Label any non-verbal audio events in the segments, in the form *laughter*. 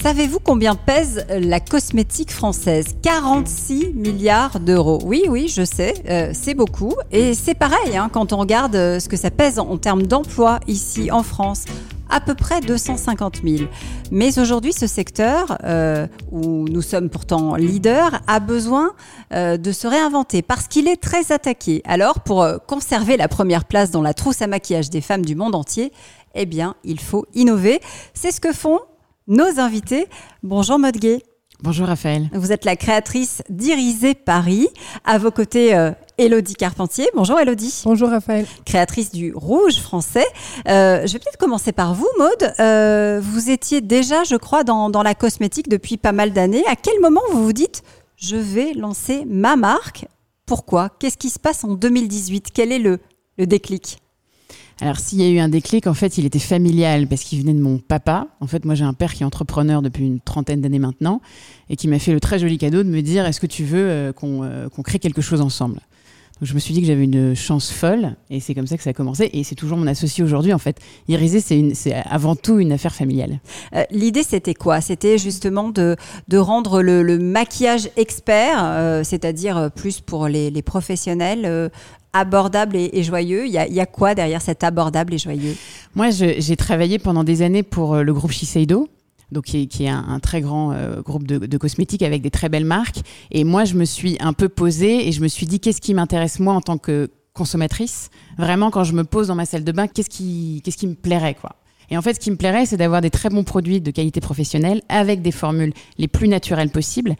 Savez-vous combien pèse la cosmétique française? 46 milliards d'euros. Oui, oui, je sais, euh, c'est beaucoup. Et c'est pareil hein, quand on regarde euh, ce que ça pèse en, termes d'emploi ici en France à peu près 250 000. Mais aujourd'hui, ce secteur, euh, où nous sommes pourtant leaders, a besoin de se réinventer parce qu'il est très attaqué. Alors, pour conserver la première place dans la trousse à maquillage des femmes du monde entier, eh bien, il faut innover. C'est ce que font nos invités. Bonjour Maud Bonjour Raphaël. Vous êtes la créatrice d'Irisé Paris. À vos côtés, euh, Elodie Carpentier. Bonjour Elodie. Bonjour Raphaël. Créatrice du Rouge français. Euh, je vais peut-être commencer par vous, Maude. Euh, vous étiez déjà, je crois, dans, la cosmétique depuis pas mal d'années. À quel moment vous vous dites, je vais lancer ma marque? Pourquoi? Qu'est-ce qui se passe en 2018 Quel est le, le déclic? Alors, s'il y a eu un déclic, en fait, il était familial parce qu'il venait de mon papa. En fait, moi, j'ai un père qui est entrepreneur depuis une trentaine d'années maintenant et qui m'a fait le très joli cadeau de me dire Est-ce que tu veux euh, euh, qu'on crée quelque chose ensemble? Donc, je me suis dit que j'avais une chance folle et c'est comme ça que ça a commencé et c'est toujours mon associé aujourd'hui en fait. Irisé, c'est avant tout une affaire familiale. Euh, l'idée c'était quoi? C'était justement de, rendre le, maquillage expert, c'est-à-dire plus pour les professionnels, abordable et, joyeux. Il y, a, quoi derrière cet abordable et joyeux? Moi, j'ai travaillé pendant des années pour euh, le groupe Shiseido. Donc, qui est, un, très grand euh, groupe de, cosmétiques avec des très belles marques. Et moi, je me suis un peu posée et je me suis dit qu'est-ce qui m'intéresse moi en tant que consommatrice? Vraiment, quand je me pose dans ma salle de bain, qu'est-ce qui, qu'est-ce qui me plairait quoi? Et en fait, ce qui me plairait, c'est d'avoir des très bons produits de qualité professionnelle avec des formules les plus naturelles possibles,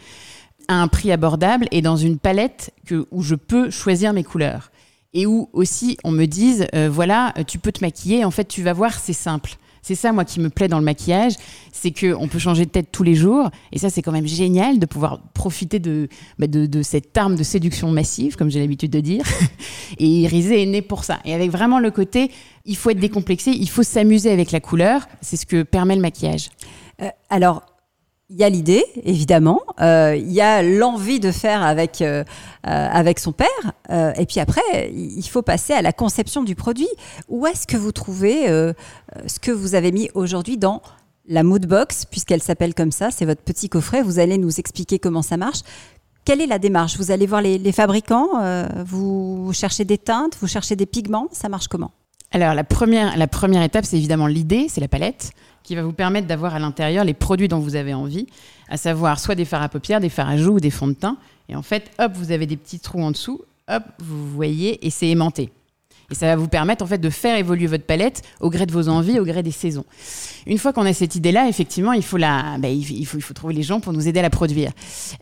à un prix abordable et dans une palette où je peux choisir mes couleurs et où aussi on me dise euh, voilà tu peux te maquiller en fait tu vas voir c'est simple. C'est ça moi qui me plaît dans le maquillage c'est que on peut changer de tête tous les jours et ça c'est quand même génial de pouvoir profiter de, bah, de, cette arme de séduction massive comme j'ai l'habitude de dire *laughs* et Irisé est né pour ça. Et avec vraiment le côté il faut être décomplexé il faut s'amuser avec la couleur c'est ce que permet le maquillage. Euh, alors il y a l'idée, évidemment. Euh, il y a l'envie de faire avec, euh, euh, avec son père. et puis après, il faut passer à la conception du produit. Où est-ce que vous trouvez ce que vous avez mis aujourd'hui dans la mood box, puisqu'elle s'appelle comme ça C'est votre petit coffret. Vous allez nous expliquer comment ça marche. Quelle est la démarche? Vous allez voir les, les fabricants Vous cherchez des teintes Vous cherchez des pigments Ça marche comment? Alors la première, la première étape, c'est évidemment l'idée, c'est la palette qui va vous permettre d'avoir à l'intérieur les produits dont vous avez envie, à savoir soit des fards à paupières, des fards à joues ou des fonds de teint. Et en fait, hop, vous avez des petits trous en dessous, hop, vous voyez, et c'est aimanté. Et ça va vous permettre en fait de faire évoluer votre palette au gré de vos envies, au gré des saisons. Une fois qu'on a cette idée-là, effectivement, il faut, la, bah, il, faut, il faut trouver les gens pour nous aider à la produire.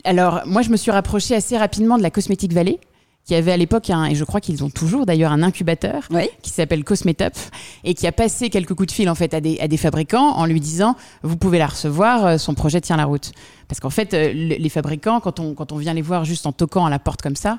Alors, moi, je me suis rapprochée assez rapidement de la Cosmétique Valley, qui avait à l'époque, et je crois qu'ils ont toujours d'ailleurs un incubateur qui s'appelle Cosmetop et qui a passé quelques coups de fil en fait à des, à des fabricants en lui disant vous pouvez la recevoir, euh, son projet tient la route. Parce qu'en fait, euh, les fabricants, quand on, quand on vient les voir juste en toquant à la porte comme ça,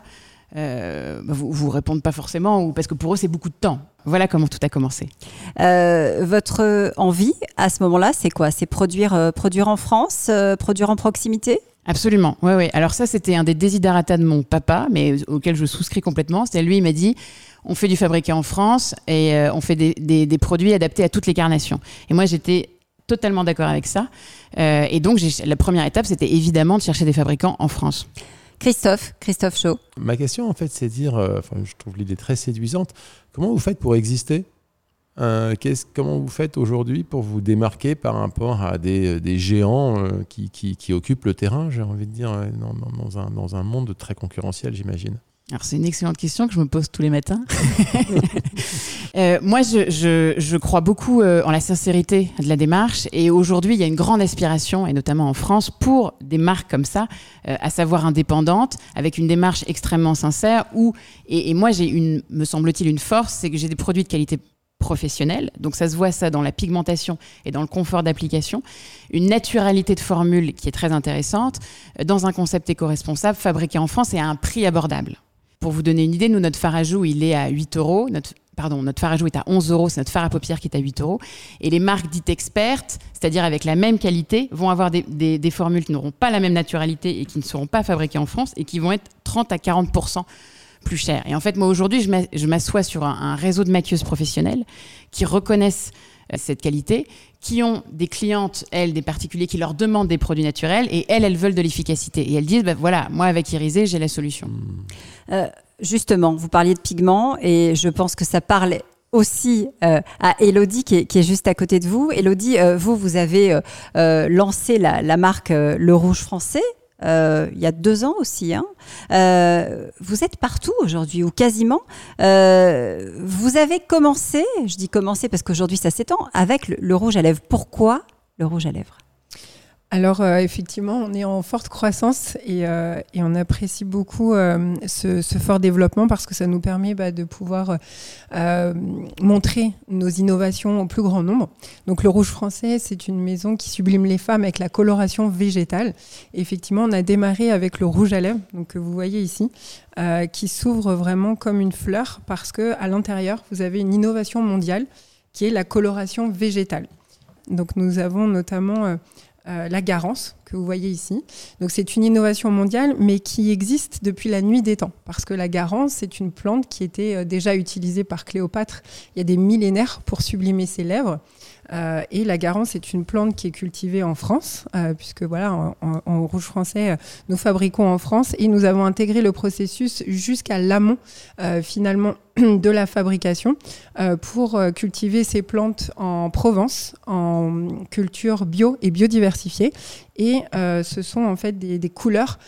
euh, bah, vous, vous répondent pas forcément ou parce que pour eux c'est beaucoup de temps. Voilà comment tout a commencé. votre envie à ce moment-là, c'est quoi? C'est produire, produire en France, produire en proximité? Absolument, oui, oui. Alors ça, c'était un des desiderata de mon papa, mais auquel je souscris complètement. C'est lui, il m'a dit, on fait du fabriqué en France et euh, on fait des, produits adaptés à toutes les carnations. Et moi, j'étais totalement d'accord avec ça. Euh, et donc, la première étape, c'était évidemment de chercher des fabricants en France. Christophe, Christophe Chaud. Ma question, en fait, c'est de dire, euh, je trouve l'idée très séduisante, comment vous faites pour exister? Euh, comment vous faites aujourd'hui pour vous démarquer par rapport à des, des géants euh, qui, occupent le terrain, j'ai envie de dire, euh, dans, un, monde très concurrentiel, j'imagine? Alors c'est une excellente question que je me pose tous les matins. *laughs* moi, je, crois beaucoup en la sincérité de la démarche et aujourd'hui, il y a une grande aspiration, et notamment en France, pour des marques comme ça, à savoir indépendantes, avec une démarche extrêmement sincère. Et, et moi, j'ai une, me semble-t-il, une force, c'est que j'ai des produits de qualité professionnel. Donc ça se voit ça dans la pigmentation et dans le confort d'application. Une naturalité de formule qui est très intéressante dans un concept éco-responsable fabriqué en France et à un prix abordable. Pour vous donner une idée, nous, notre joues, il est à 8 euros. Pardon, notre fard à joues est à 11 euros. C'est notre fard à paupières qui est à 8 euros. Et les marques dites expertes, c'est-à-dire avec la même qualité, vont avoir des, des formules qui n'auront pas la même naturalité et qui ne seront pas fabriquées en France et qui vont être 30 à 40 Et en fait, moi aujourd'hui, je m'assois sur un, réseau de maquilleuses professionnelles qui reconnaissent euh, cette qualité, qui ont des clientes, elles, des particuliers qui leur demandent des produits naturels et elles, elles veulent de l'efficacité. Et elles disent, bah, voilà, moi avec Irisé, j'ai la solution. Euh, justement, vous parliez de pigments et je pense que ça parle aussi euh, à Elodie qui est, juste à côté de vous. Elodie, vous, vous avez lancé la, la marque Le Rouge Français euh, il y a deux ans aussi. Hein. Euh, vous êtes partout aujourd'hui, ou quasiment. Euh, vous avez commencé, je dis commencé parce qu'aujourd'hui ça s'étend, avec le, rouge à lèvres. Pourquoi le rouge à lèvres? Alors euh, effectivement, on est en forte croissance et, euh, on apprécie beaucoup euh, ce, fort développement parce que ça nous permet bah, de pouvoir montrer nos innovations au plus grand nombre. Donc le Rouge Français, c'est une maison qui sublime les femmes avec la coloration végétale. effectivement, on a démarré avec le rouge à lèvres, donc que vous voyez ici, qui s'ouvre vraiment comme une fleur parce que à l'intérieur, vous avez une innovation mondiale qui est la coloration végétale. Donc nous avons notamment euh, la garance que vous voyez ici. Donc c'est une innovation mondiale, mais qui existe depuis la nuit des temps, parce que la garance, c'est une plante qui était euh, déjà utilisée par Cléopâtre il y a des millénaires pour sublimer ses lèvres. Euh, et la garance est une plante qui est cultivée en France, euh, puisque voilà, en, rouge français, euh, nous fabriquons en France et nous avons intégré le processus jusqu'à l'amont, finalement, *clears throat* de la fabrication pour cultiver ces plantes en Provence, en culture bio et biodiversifiée. Et ce sont en fait des, couleurs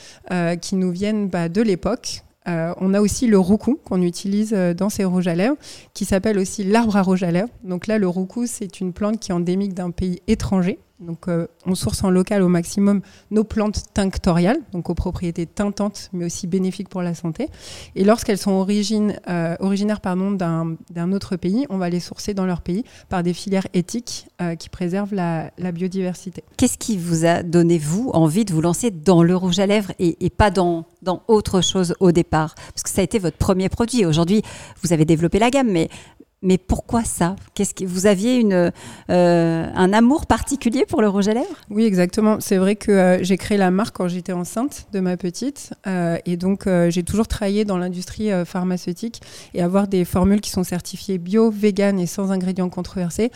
qui nous viennent bah, de l'époque, euh, on a aussi le roucou qu'on utilise euh, dans ces rouges à lèvres, qui s'appelle aussi l'arbre à rouge à lèvres. Donc là, le roucou, c'est une plante qui est endémique d'un pays étranger. Donc, euh, on source en local au maximum nos plantes tinctoriales, donc aux propriétés tintantes, mais aussi bénéfiques pour la santé. Et lorsqu'elles sont origine, euh, originaires d'un autre pays, on va les sourcer dans leur pays par des filières éthiques euh, qui préservent la, biodiversité. Qu'est-ce qui vous a donné, vous, envie de vous lancer dans le rouge à lèvres et, et pas dans, dans autre chose au départ? Parce que ça a été votre premier produit. Aujourd'hui, vous avez développé la gamme, mais mais pourquoi ça? Qu'est-ce que vous aviez une, euh, un amour particulier pour le rouge à lèvres? Oui, exactement. C'est vrai que euh, j'ai créé la marque quand j'étais enceinte de ma petite, euh, et donc j'ai toujours travaillé dans l'industrie pharmaceutique et avoir des formules qui sont certifiées bio, vegan et sans ingrédients controversés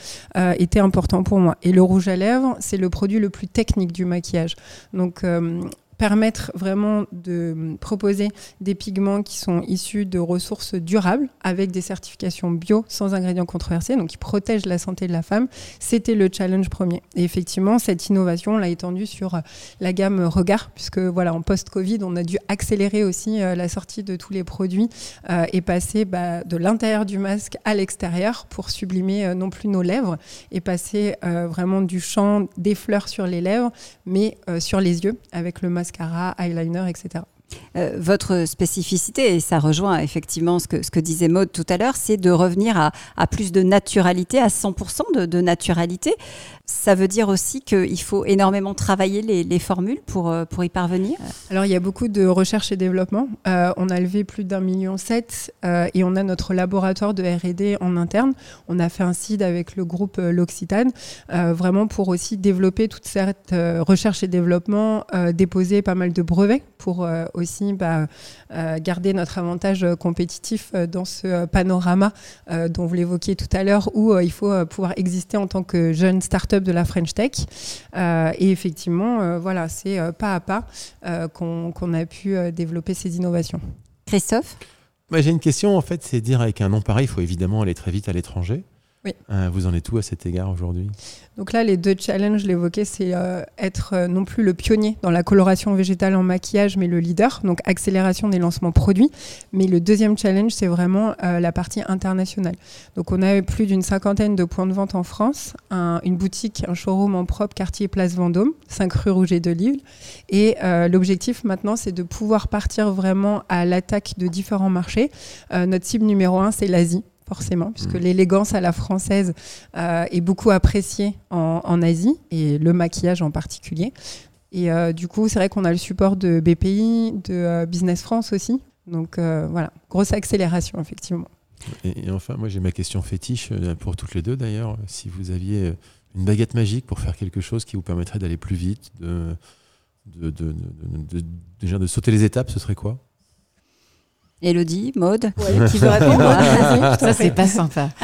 était important pour moi. Et le rouge à lèvres, c'est le produit le plus technique du maquillage. Donc permettre vraiment de proposer des pigments qui sont issus de ressources durables avec des certifications bio sans ingrédients controversés, donc qui protègent la santé de la femme, c'était le challenge premier. Et effectivement, cette innovation, on l'a étendue sur euh, la gamme Regard, puisque voilà, en post-Covid, on a dû accélérer aussi euh, la sortie de tous les produits euh, et passer bah, de l'intérieur du masque à l'extérieur pour sublimer non plus nos lèvres et passer vraiment du champ des fleurs sur les lèvres, mais sur les yeux avec le masque mascara, eyeliner, etc. Euh, votre spécificité, et ça rejoint effectivement ce que, disait Maud tout à l'heure, c'est de revenir à, plus de naturalité, à 100% de, naturalité. Ça veut dire aussi qu'il faut énormément travailler les, les formules pour, euh, pour y parvenir? Alors il y a beaucoup de recherche et développement. Euh, on a levé plus d'un million sept et on a notre laboratoire de R&D en interne. On a fait un CID avec le groupe L'Occitane, vraiment pour aussi développer toute cette recherche et développement, déposer pas mal de brevets pour aussi bah, euh, garder notre avantage euh, compétitif euh, dans ce panorama dont vous l'évoquiez tout à l'heure, où il faut pouvoir exister en tant que jeune start-up de la French Tech. et effectivement, voilà, c'est pas à pas qu'on a pu développer ces innovations. Christophe? J'ai une question, en fait, c'est dire avec un nom pareil, il faut évidemment aller très vite à l'étranger. Oui. vous en êtes où à cet égard aujourd'hui? Donc là, les deux challenges, je l'évoquais, c'est euh, être euh, non plus le pionnier dans la coloration végétale en maquillage, mais le leader, donc accélération des lancements produits. Mais le deuxième challenge, c'est vraiment euh, la partie internationale. Donc on a plus d'une cinquantaine de points de vente en France, une boutique, un showroom en propre, quartier Place Vendôme, 5 rue Rouget de Lille. Et l'objectif maintenant, c'est de pouvoir partir vraiment à l'attaque de différents marchés. notre cible numéro un, c'est l'Asie forcément, puisque mm. l'élégance à la française euh, est beaucoup appréciée en, Asie, et le maquillage en particulier. Et euh, du coup, c'est vrai qu'on a le support de BPI, de euh, Business France aussi. Donc voilà, grosse accélération, effectivement. Et, enfin, moi j'ai ma question fétiche pour toutes les deux d'ailleurs. Si vous aviez une baguette magique pour faire quelque chose qui vous permettrait d'aller plus vite, de, de, déjà de sauter les étapes, ce serait quoi? Elodie, Maude, qui veut répondre *laughs* Ça, c'est pas sympa. *laughs*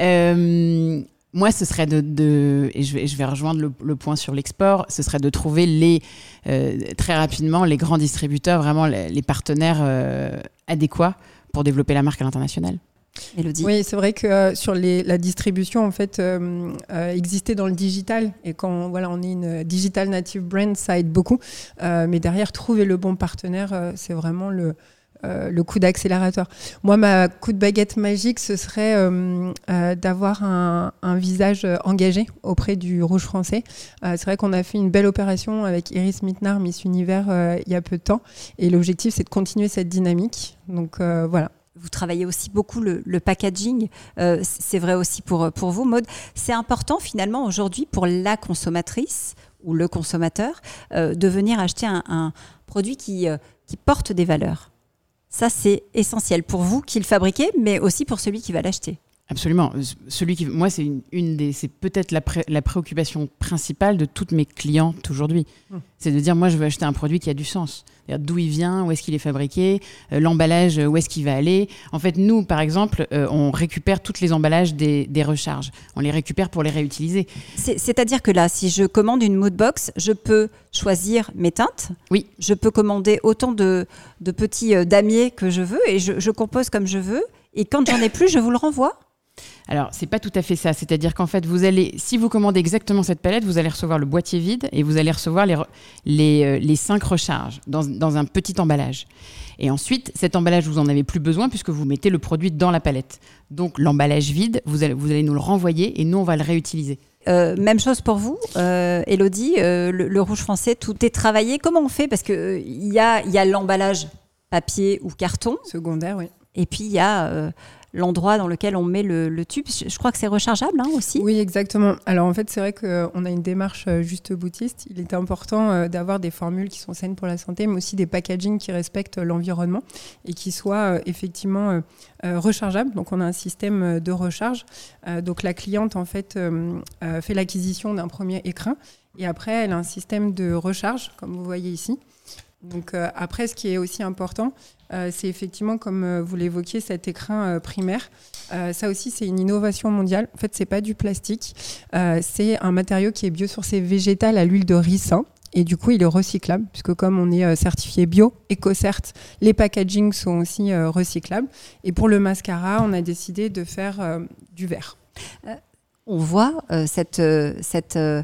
Euh, moi, ce serait de, et je vais, je vais rejoindre le, point sur l'export, ce serait de trouver les euh, très rapidement les grands distributeurs, vraiment les, partenaires euh, adéquats pour développer la marque à l'international. Oui, c'est vrai que euh, sur la distribution, en fait, exister dans le digital, et quand voilà, on est une digital native brand, ça aide beaucoup. mais derrière, trouver le bon partenaire, c'est vraiment le, euh, coup d'accélérateur. Moi, ma coup de baguette magique, ce serait euh, euh, d'avoir un, visage engagé auprès du Rouge français. c'est vrai qu'on a fait une belle opération avec Iris Mitnar, Miss Univers, il y a peu de temps. Et l'objectif, c'est de continuer cette dynamique. Donc voilà. Vous travaillez aussi beaucoup le, packaging. c'est vrai aussi pour, pour vous, Maude. C'est important finalement aujourd'hui pour la consommatrice ou le consommateur de venir acheter un, produit qui, qui porte des valeurs. Ça, c'est essentiel pour vous qui le fabriquez, mais aussi pour celui qui va l'acheter. Absolument. Celui qui, moi, c'est une, des, c'est peut-être la, la, préoccupation principale de toutes mes clientes aujourd'hui. Hum. C'est de dire, moi, je veux acheter un produit qui a du sens. D'où il vient, où est-ce qu'il est fabriqué, euh, l'emballage, où est-ce qu'il va aller. En fait, nous, par exemple, euh, on récupère toutes les emballages des, des, recharges. On les récupère pour les réutiliser. C'est-à-dire que là, si je commande une moodbox, je peux choisir mes teintes. Oui. Je peux commander autant de, de petits euh, damiers que je veux et je, je compose comme je veux. Et quand j'en ai plus, je vous le renvoie alors, c'est pas tout à fait ça. C'est-à-dire qu'en fait, vous allez, si vous commandez exactement cette palette, vous allez recevoir le boîtier vide et vous allez recevoir les, les, euh, les cinq recharges dans, dans, un petit emballage. Et ensuite, cet emballage, vous en avez plus besoin puisque vous mettez le produit dans la palette. Donc, l'emballage vide, vous allez, vous allez nous le renvoyer et nous, on va le réutiliser. Euh, même chose pour vous, euh, Elodie, euh, le, rouge français, tout est travaillé. Comment on fait? Parce qu'il il y a, y a l'emballage papier ou carton. Secondaire, oui. Et puis il y a l'endroit dans lequel on met le, tube. Je crois que c'est rechargeable hein, aussi. Oui, exactement. Alors en fait, c'est vrai qu'on a une démarche euh, juste boutiste. Il était important euh, d'avoir des formules qui sont saines pour la santé, mais aussi des packaging qui respectent l'environnement et qui soient euh, effectivement rechargeables. Donc on a un système de recharge. donc la cliente en fait fait l'acquisition d'un premier écrin et après elle a un système de recharge, comme vous voyez ici. Donc après, ce qui est aussi important, euh, c'est effectivement, comme euh, vous l'évoquiez, cet écrin euh, primaire. ça aussi, c'est une innovation mondiale. En fait, c'est pas du plastique. c'est un matériau qui est biosourcé végétal à l'huile de ricin. Et du coup, il est recyclable, puisque comme on est certifié bio, éco-cert, les packagings sont aussi recyclables. Et pour le mascara, on a décidé de faire du verre. on voit cette, cette euh,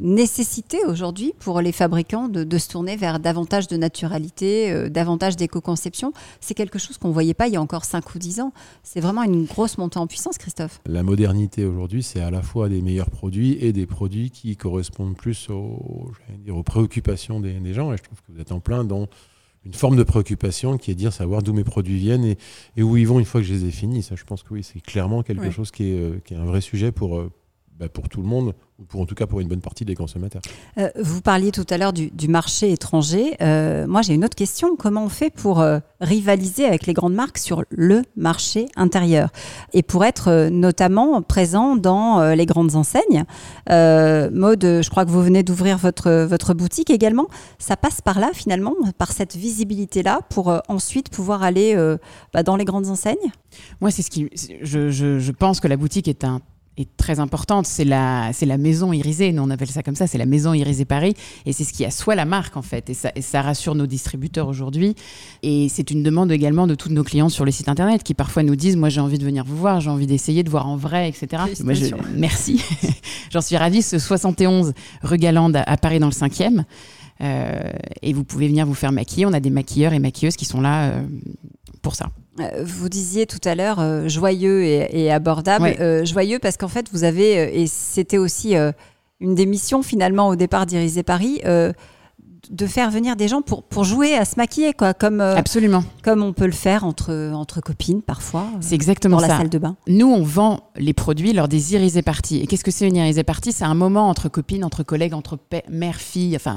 nécessité aujourd'hui pour les fabricants de, se tourner vers davantage de naturalité, euh, davantage d'éco-conception. C'est quelque chose qu'on ne voyait pas il y a encore 5 ou 10 ans. C'est vraiment une grosse montée en puissance, Christophe. La modernité aujourd'hui, c'est à la fois des meilleurs produits et des produits qui correspondent plus aux, dire, aux préoccupations des, gens. Et je trouve que vous êtes en plein dans une forme de préoccupation qui est de dire savoir d'où mes produits viennent et, où ils vont une fois que je les ai finis. Ça, je pense que oui, c'est clairement quelque chose qui est, euh, qui est, un vrai sujet pour, bah, pour tout le monde, ou pour, en tout cas pour une bonne partie des consommateurs. Euh, vous parliez tout à l'heure du, marché étranger. Euh, moi, j'ai une autre question. Comment on fait pour euh, rivaliser avec les grandes marques sur le marché intérieur et pour être notamment présent dans les grandes enseignes? Mode, je crois que vous venez d'ouvrir votre, votre boutique également. Ça passe par là, finalement, par cette visibilité-là, pour ensuite pouvoir aller bah, dans les grandes enseignes? Moi, c'est ce qui. Je, je, je pense que la boutique est un est très importante. C'est la, c'est la maison irisée, nous on appelle ça comme ça, c'est la maison irisée Paris. Et c'est ce qui assoit la marque en fait. Et ça, ça rassure nos distributeurs aujourd'hui. Et c'est une demande également de tous nos clients sur le site internet qui parfois nous disent Moi j'ai envie de venir vous voir, j'ai envie d'essayer de voir en vrai, etc. Moi, je, merci. *laughs* J'en suis ravie. Ce 71 rue Galande à Paris dans le 5e. Euh, et vous pouvez venir vous faire maquiller. On a des maquilleurs et maquilleuses qui sont là euh, pour ça. Euh, vous disiez tout à l'heure euh, joyeux et, abordable. Euh, joyeux parce qu'en fait, vous avez, et c'était aussi une des missions finalement au départ d'Irisé Paris, de faire venir des gens pour, pour jouer à se maquiller, quoi, comme, euh, Absolument. comme on peut le faire entre, entre copines parfois. Euh, c'est exactement dans ça. la salle de bain. Nous, on vend les produits lors des irisées parties. Et qu'est-ce que c'est une irisée partie C'est un moment entre copines, entre collègues, entre mère, fille, enfin,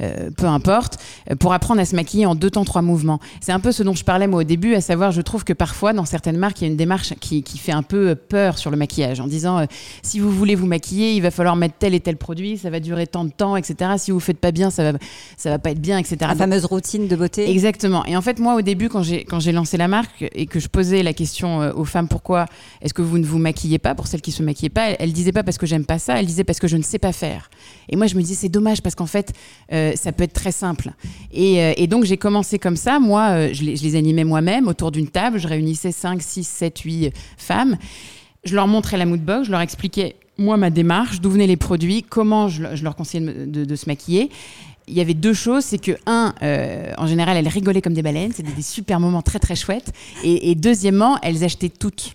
euh, peu importe, pour apprendre à se maquiller en deux temps, trois mouvements. C'est un peu ce dont je parlais moi au début, à savoir, je trouve que parfois, dans certaines marques, il y a une démarche qui, qui fait un peu peur sur le maquillage, en disant, si vous voulez vous maquiller, il va falloir mettre tel et tel produit, ça va durer tant de temps, etc. Si vous ne faites pas bien, ça va ça va pas être bien, etc. La Donc, fameuse routine de beauté. Exactement. Et en fait, moi, au début, quand j'ai quand j'ai lancé la marque et que je posais la question euh, aux femmes, pourquoi est-ce que vous ne vous maquillez pas Pour celles qui se maquillaient pas, elles, elles disaient pas parce que j'aime pas ça, elles disaient parce que je ne sais pas faire. Et moi, je me disais c'est dommage parce qu'en fait, euh, ça peut être très simple. Et, euh, et donc j'ai commencé comme ça. Moi, euh, je, les, je les animais moi-même autour d'une table. Je réunissais 5, 6, 7, 8 femmes. Je leur montrais la mood box, je leur expliquais moi ma démarche, d'où venaient les produits, comment je, je leur conseillais de, de- de se maquiller il y avait deux choses, c'est que un, euh, en général, elles rigolaient comme des baleines, c'était des super moments très très chouettes, et, deuxièmement, elles achetaient toutes.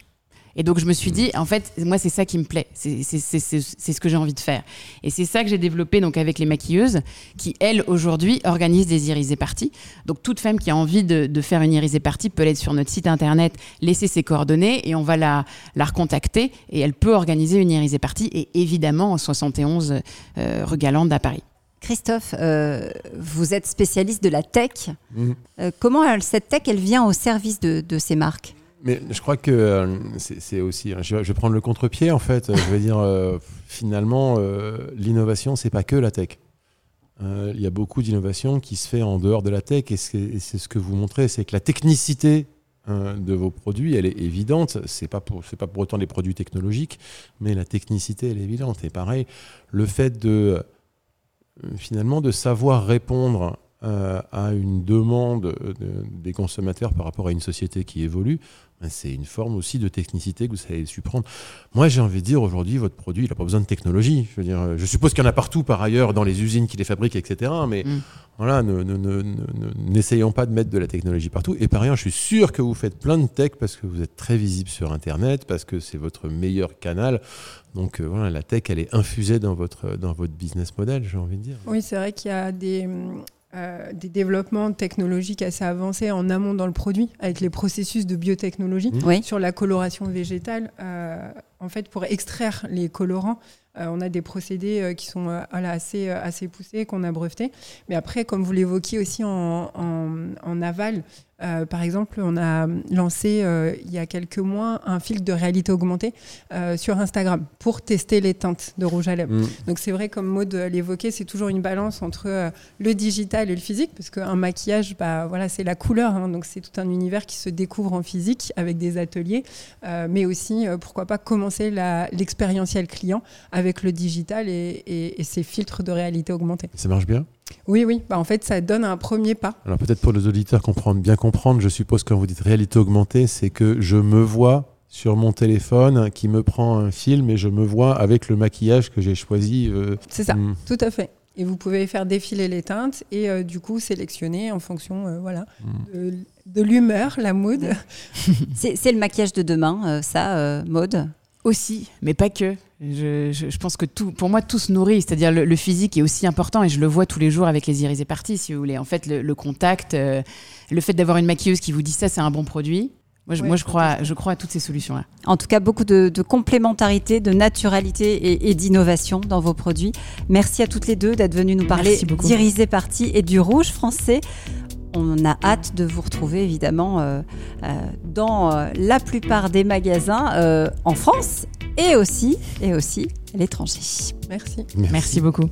Et donc je me suis dit, en fait, moi c'est ça qui me plaît, c'est ce que j'ai envie de faire. Et c'est ça que j'ai développé donc avec les maquilleuses, qui elles aujourd'hui organisent des irisées parties. Donc toute femme qui a envie de, faire une irisée partie peut aller sur notre site internet, laisser ses coordonnées et on va la, recontacter et elle peut organiser une irisée partie et évidemment en 71 euh, rue Galande à Paris. Christophe, euh, vous êtes spécialiste de la tech. Mhm. Euh, comment elle- cette tech, elle vient au service de, de ces marques? Mais je crois que euh, c'est aussi. Je vais, je vais prendre le contre-pied en fait. Je vais dire finalement, l'innovation, c'est pas que la tech. Il y a beaucoup d'innovation qui se fait en dehors de la tech et c'est ce que vous montrez, c'est que la technicité euh, de vos produits, elle est évidente. C'est pas pour c'est pas pour autant des produits technologiques, mais la technicité, elle est évidente. Et pareil, le fait de finalement de savoir répondre euh, à une demande euh, de- des consommateurs par rapport à une société qui évolue, c'est une forme aussi de technicité que vous savez su prendre. Moi, j'ai envie de dire aujourd'hui, votre produit, il n'a pas besoin de technologie. Je veux dire, euh, je suppose qu'il y en a partout par ailleurs dans les usines qui les fabriquent, etc. Mais Mm. voilà, ne- ne- ne- ne- n'essayons pas de mettre de la technologie partout. Et par ailleurs, je suis sûr que vous faites plein de tech parce que vous êtes très visible sur Internet, parce que c'est votre meilleur canal. Donc euh, voilà, la tech, elle est infusée dans votre, dans votre business model, j'ai envie de dire. Oui, c'est vrai qu'il y a des, euh, des développements technologiques assez avancés en amont dans le produit, avec les processus de biotechnologie. Mmh. Oui. Sur la coloration végétale, euh, en fait, pour extraire les colorants, euh, on a des procédés euh, qui sont euh, voilà, assez, euh, assez poussés, qu'on a brevetés. Mais après, comme vous l'évoquiez aussi en, en, en aval, euh, par exemple, on a lancé euh, il y a quelques mois un filtre de réalité augmentée euh, sur Instagram pour tester les teintes de rouge à lèvres. Mm. Donc c'est vrai, comme Maud l'évoquait, c'est toujours une balance entre le digital et le physique, parce qu'un maquillage, bah, voilà, c'est la couleur, hein, donc c'est tout un univers qui se découvre en physique avec des ateliers, mais aussi, pourquoi pas, commencer l'expérientiel client avec le digital et, et- et ces filtres de réalité augmentée. Ça marche bien? Oui, oui, bah, en fait, ça donne un premier pas. Alors peut-être pour les auditeurs comprendre, bien comprendre, je suppose quand vous dites réalité augmentée, c'est que je me vois sur mon téléphone qui me prend un film et je me vois avec le maquillage que j'ai choisi. euh, C'est ça, mm, tout à fait. Et vous pouvez faire défiler les teintes et euh, du coup sélectionner en fonction euh, voilà, mm. de, de l'humeur, la mood. *laughs* C'est le maquillage de demain, euh, ça, euh, Maude Aussi, mais pas que. Je, je- je pense que tout, pour moi, tout se nourrit. C'est-à-dire le, le physique est aussi important et je le vois tous les jours avec les irisées parties, si vous voulez. En fait, le, le contact, euh, le fait d'avoir une maquilleuse qui vous dit ça, c'est un bon produit. Moi, je, Ouais, moi, je tout crois, à je crois à toutes ces solutions-là. En tout cas, beaucoup de, de complémentarité, de naturalité et, et d'innovation dans vos produits. Merci à toutes les deux d'être venues nous parler beaucoup. d'Irisé Party et du rouge français. On a hâte de vous retrouver évidemment euh, euh, dans euh, la plupart des magasins euh, en France et aussi, et aussi à l'étranger. Merci. Merci beaucoup.